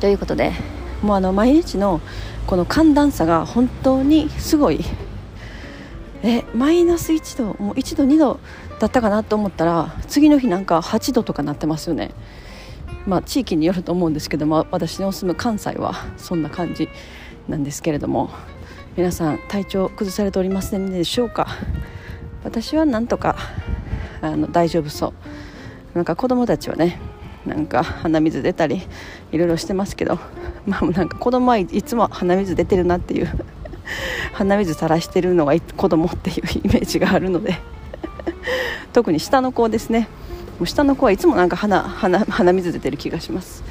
ということでもうあの毎日のこの寒暖差が本当にすごい。えマイナス1度もう1度2度だったかなと思ったら次の日なんか8度とかなってますよね。まあ地域によると思うんですけども私の住む関西はそんな感じなんですけれども。皆さん体調崩されておりませんでしょうか？私はなんとかあの大丈夫そう。なんか子供たちはねなんか鼻水出たりいろいろしてますけど、まあ、なんか子供はいつも鼻水出てるなっていう鼻水垂らしてるのが子供っていう イメージがあるので特に下の子ですね。もう下の子はいつもなんか鼻鼻水出てる気がします。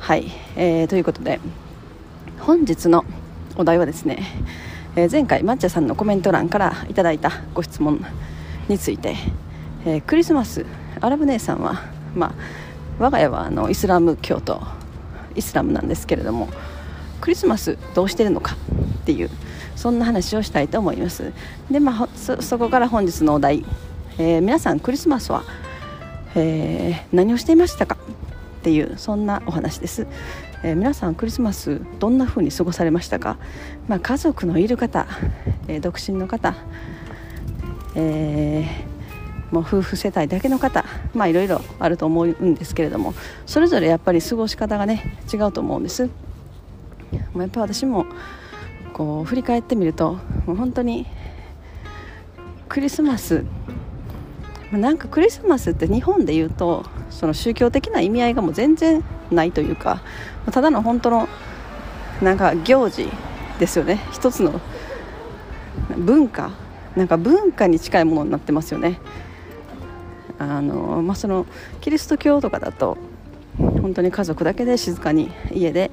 はい、えー、ということで本日のお題はですね、えー、前回抹茶さんのコメント欄からいただいたご質問について、えー、クリスマスアラブ姉さんはまあ我が家はあのイスラム教徒イスラムなんですけれどもクリスマスどうしてるのかっていうそんな話をしたいと思います。で、まあ、そこから本日のお題、えー、皆さんクリスマスは、えー、何をしていましたかっていうそんなお話です、えー、皆さんクリスマスどんな風に過ごされましたか、まあ、家族のいる方、え独身の方、えーもう夫婦世帯だけの方まあいろいろあると思うんですけれどもそれぞれやっぱり過ごし方がね違うと思うんです。やっぱ私もこう振り返ってみるともう本当にクリスマスなんかクリスマスって日本で言うとその宗教的な意味合いがもう全然ないというかただの本当のなんか行事ですよね一つの文化なんか文化に近いものになってますよねあの、まあ、そのキリスト教とかだと本当に家族だけで静かに家で、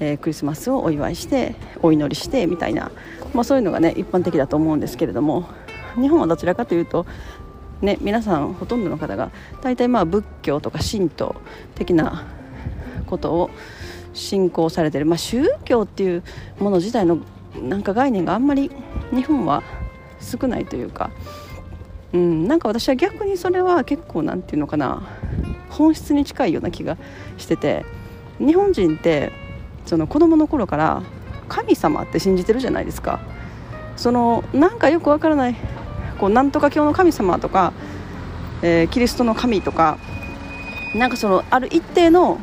えー、クリスマスをお祝いしてお祈りしてみたいな、まあ、そういうのがね一般的だと思うんですけれども日本はどちらかというと、ね、皆さんほとんどの方が大体まあ仏教とか神道的なことを信仰されてる、まあ、宗教っていうもの自体のなんか概念があんまり日本は少ないというかうん、なんか私は逆にそれは結構何て言うのかな本質に近いような気がしてて日本人ってその子供の頃から神様って信じてるじゃないですか。そのなんかよくわからないこうなんとか教の神様とか、えー、キリストの神とかなんかそのある一定の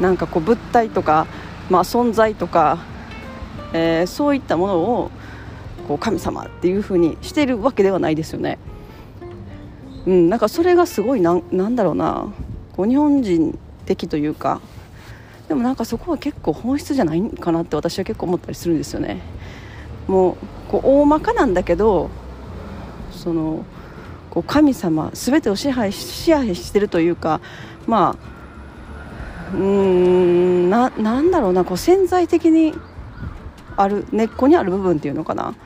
なんかこう物体とか、まあ、存在とか、えー、そういったものをこう神様っていう風にしてるわけではないですよね。うん、なんかそれがすごいななんだろうなこう日本人的というかでもなんかそこは結構本質じゃないかなって私は結構思ったりするんですよね。もうこう大まかなんだけどそのこう神様全てを支配支配してるというかまあうーんななんだろうなこう潜在的にある根っこにある部分っていうのかな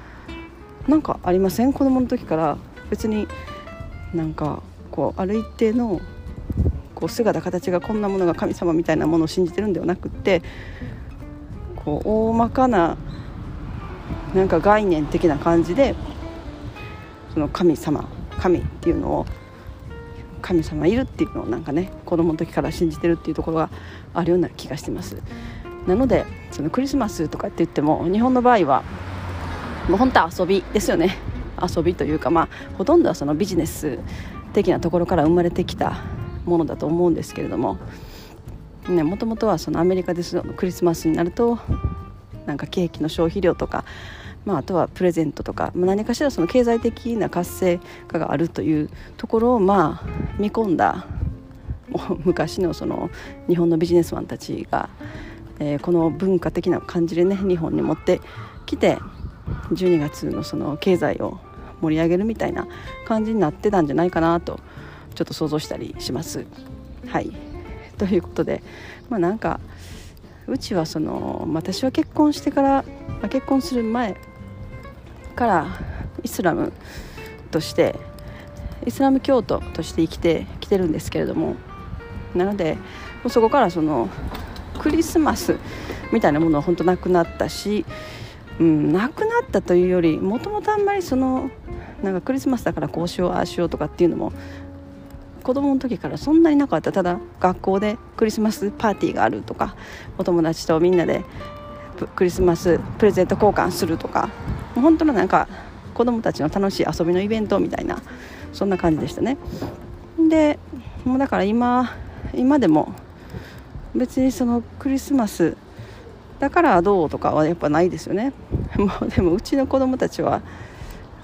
なんかありません？子供の時から？別になんかこうある一定のこう姿形がこんなものが神様みたいなものを信じてるんではなくってこう大まかななんか概念的な感じでその神様神っていうのを神様いるっていうのをなんかね子供の時から信じてるっていうところがあるような気がしてます。なのでそのクリスマスとかって言っても日本の場合はもう本当は遊びですよね。遊びというか、まあ、ほとんどはそのビジネス的なところから生まれてきたものだと思うんですけれども。もともとはそのアメリカですクリスマスになるとなんかケーキの消費量とか、まあ、あとはプレゼントとか、まあ、何かしらその経済的な活性化があるというところをまあ見込んだ昔のその日本のビジネスマンたちが、えー、この文化的な感じでね日本に持ってきて12月のその経済を盛り上げるみたいな感じになってたんじゃないかなとちょっと想像したりします。はいということでまあなんかうちはその私は結婚してから、ま、結婚する前からイスラムとしてイスラム教徒として生きてきてるんですけれどもなのでそこからそのクリスマスみたいなものは本当なくなったし、うん、なくなったというよりもともとあんまりそのなんかクリスマスだからこうしようああしようとかっていうのも子供の時からそんなになかった。ただ学校でクリスマスパーティーがあるとかお友達とみんなでクリスマスプレゼント交換するとか本当のなんか子供たちの楽しい遊びのイベントみたいなそんな感じでしたね。でもうだから今今でも別にそのクリスマスだからどうとかはやっぱないですよね。もうでもうちの子供たちは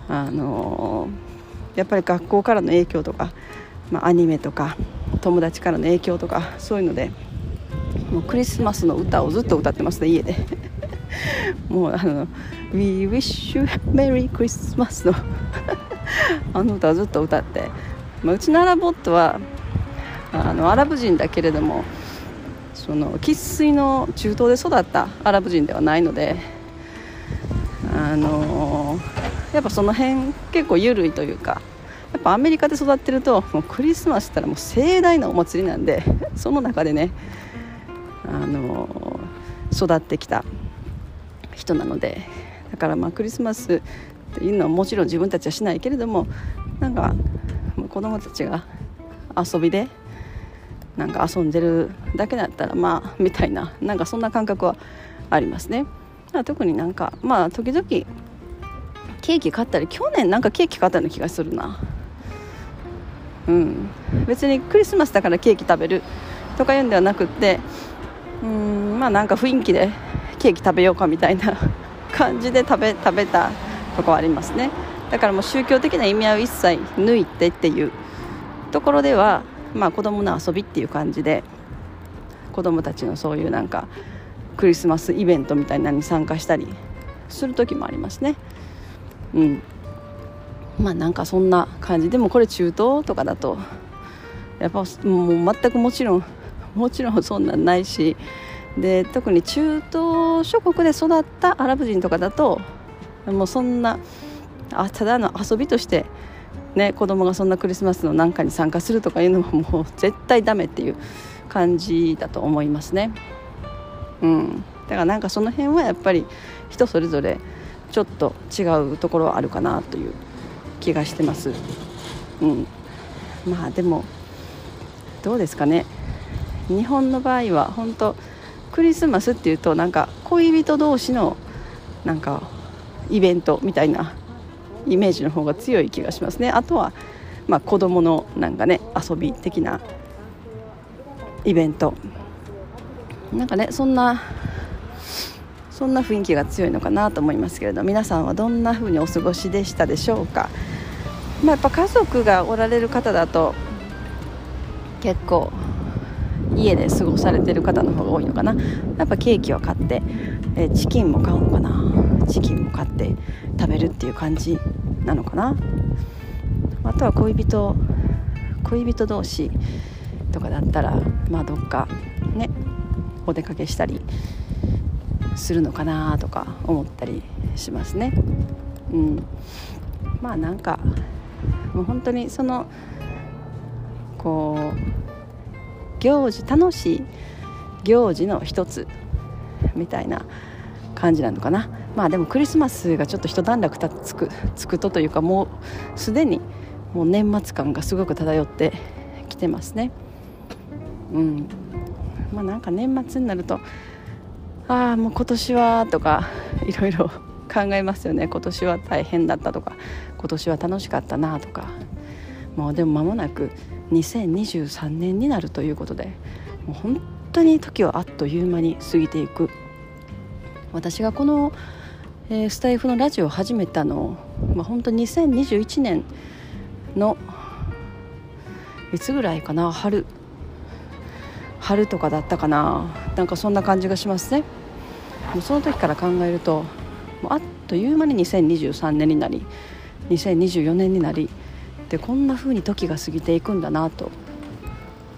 あのー、やっぱり学校からの影響とか、まあ、アニメとか友達からの影響とかそういうのでもうクリスマスの歌をずっと歌ってますね家で。もうあの「We wish you Merry Christmas の」あの歌をずっと歌って、まあ、うちのアラボットはあのアラブ人だけれどもその生粋の中東で育ったアラブ人ではないのであのやっぱその辺結構緩いというかやっぱアメリカで育ってるともうクリスマスったらもう盛大なお祭りなんでその中でねあの育ってきた人なのでだからまあクリスマスっていうのはもちろん自分たちはしないけれどもなんか子供たちが遊びでなんか遊んでるだけだったらまあみたいななんかそんな感覚はありますね。特になんかまあ時々ケーキ買ったり去年なんかケーキ買ったような気がするな。うん。別にクリスマスだからケーキ食べるとか言うんではなくってうんまあなんか雰囲気でケーキ食べようかみたいな感じで食べ食べたとこはありますね。だからもう宗教的な意味合いを一切抜いてっていうところではまあ子供の遊びっていう感じで子供たちのそういうなんかクリスマスイベントみたいなのに参加したりする時もありますね。うん。まあなんかそんな感じ。でもこれ中東とかだとやっぱもう全くもちろんもちろんそんなんないしで特に中東諸国で育ったアラブ人とかだともうそんなあただの遊びとしてね、子供がそんなクリスマスのなんかに参加するとかいうのはもう絶対ダメっていう感じだと思いますね。うん、だからなんかその辺はやっぱり人それぞれちょっと違うところはあるかなという気がしてます。うん、まあでもどうですかね日本の場合は本当クリスマスっていうとなんか恋人同士のなんかイベントみたいなイメージの方が強い気がしますね。あとは、まあ、子どものなんかね遊び的なイベント。なんかねそんなそんな雰囲気が強いのかなと思いますけれど皆さんはどんな風にお過ごしでしたでしょうか、まあ、やっぱ家族がおられる方だと結構家で過ごされてる方の方が多いのかな。やっぱケーキを買ってえチキンも買うのかな。チキンも買って食べるっていう感じなのかな。あとは恋人恋人同士とかだったらまあどっかねお出かけしたりするのかなとか思ったりしますね。うん。まあなんかもう本当にそのこう行事楽しい行事の一つみたいな感じなのかな。まあでもクリスマスがちょっと一段落たつくつくとというかもうすでにもう年末感がすごく漂ってきてますね。うん。まあなんか年末になるとああもう今年はとかいろいろ考えますよね。今年は大変だったとか今年は楽しかったなとか。もうでも間もなく2023年になるということでもう本当に時はあっという間に過ぎていく。私がこの、えー、スタイフのラジオを始めたの、まあ、本当2021年のいつぐらいかな春春とかだったかな。なんかそんな感じがしますね。もうその時から考えるともうあっという間に2023年になり2024年になりでこんな風に時が過ぎていくんだなと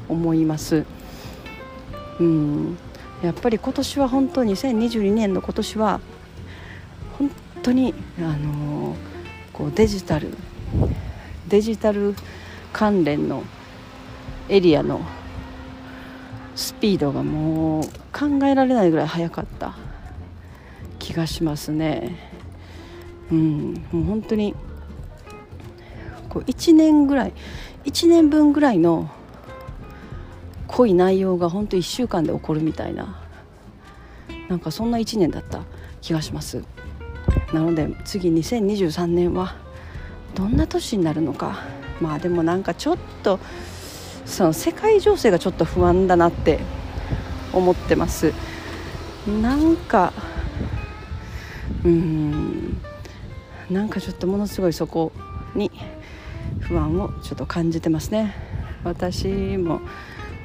思います。うん。やっぱり今年は本当2022年の今年は本当にあのこうデジタルデジタル関連のエリアのスピードがもう考えられないぐらい速かった気がしますね。うん、もう本当にこう1年ぐらい1年分ぐらいの濃い内容が本当1週間で起こるみたいな。なんかそんな1年だった気がします。なので次2023年はどんな年になるのか。まあでもなんかちょっとその世界情勢がちょっと不安だなって思ってます。なんかうんなんかちょっとものすごいそこに不安をちょっと感じてますね。私も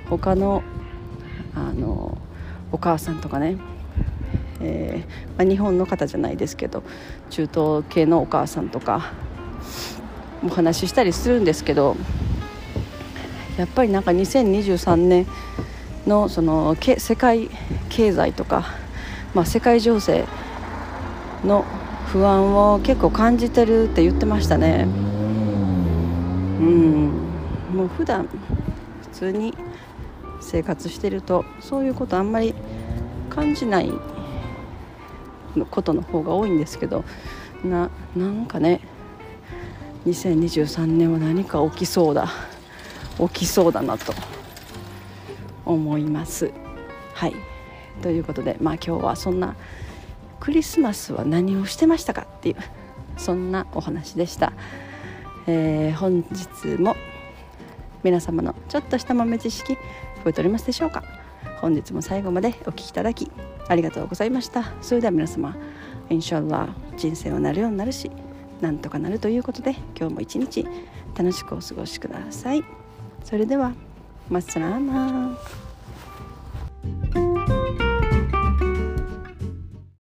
他のあのお母さんとかね、えー、まあ、日本の方じゃないですけど中東系のお母さんとかお話ししたりするんですけどやっぱりなんか2023年のそのけ世界経済とか、まあ、世界情勢の不安を結構感じてるって言ってましたね。うん。もう普段普通に生活してるとそういうことあんまり感じないことの方が多いんですけどななんかね2023年は何か起きそうだ。起きそうだなと思います。はい。ということでまあ今日はそんなクリスマスは何をしてましたかっていうそんなお話でした、えー、本日も皆様のちょっとした豆知識覚えておりますでしょうか？本日も最後までお聴きいただきありがとうございました。それでは皆様インシャラ人生はなるようになるしなんとかなるということで今日も一日楽しくお過ごしください。それではマッサラーマ